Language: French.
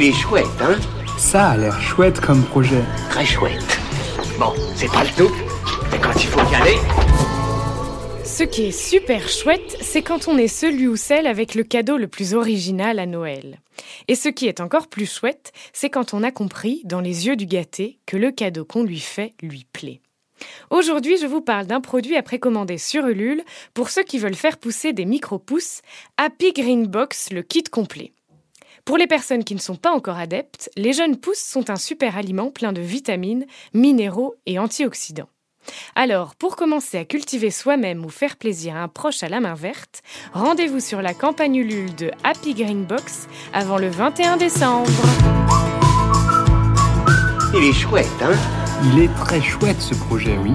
Il est chouette, hein Ça a l'air chouette comme projet. Très chouette. Bon, c'est pas le tout, mais quand il faut y aller... Ce qui est super chouette, c'est quand on est celui ou celle avec le cadeau le plus original à Noël. Et ce qui est encore plus chouette, c'est quand on a compris, dans les yeux du gâté, que le cadeau qu'on lui fait lui plaît. Aujourd'hui, je vous parle d'un produit à précommander sur Ulule pour ceux qui veulent faire pousser des micro-pousses, Happy Green Box, le kit complet. Pour les personnes qui ne sont pas encore adeptes, les jeunes pousses sont un super aliment plein de vitamines, minéraux et antioxydants. Alors, pour commencer à cultiver soi-même ou faire plaisir à un proche à la main verte, rendez-vous sur la campagne Ulule de Happy Green Box avant le 21 décembre. Il est chouette, hein? Il est très chouette ce projet, oui.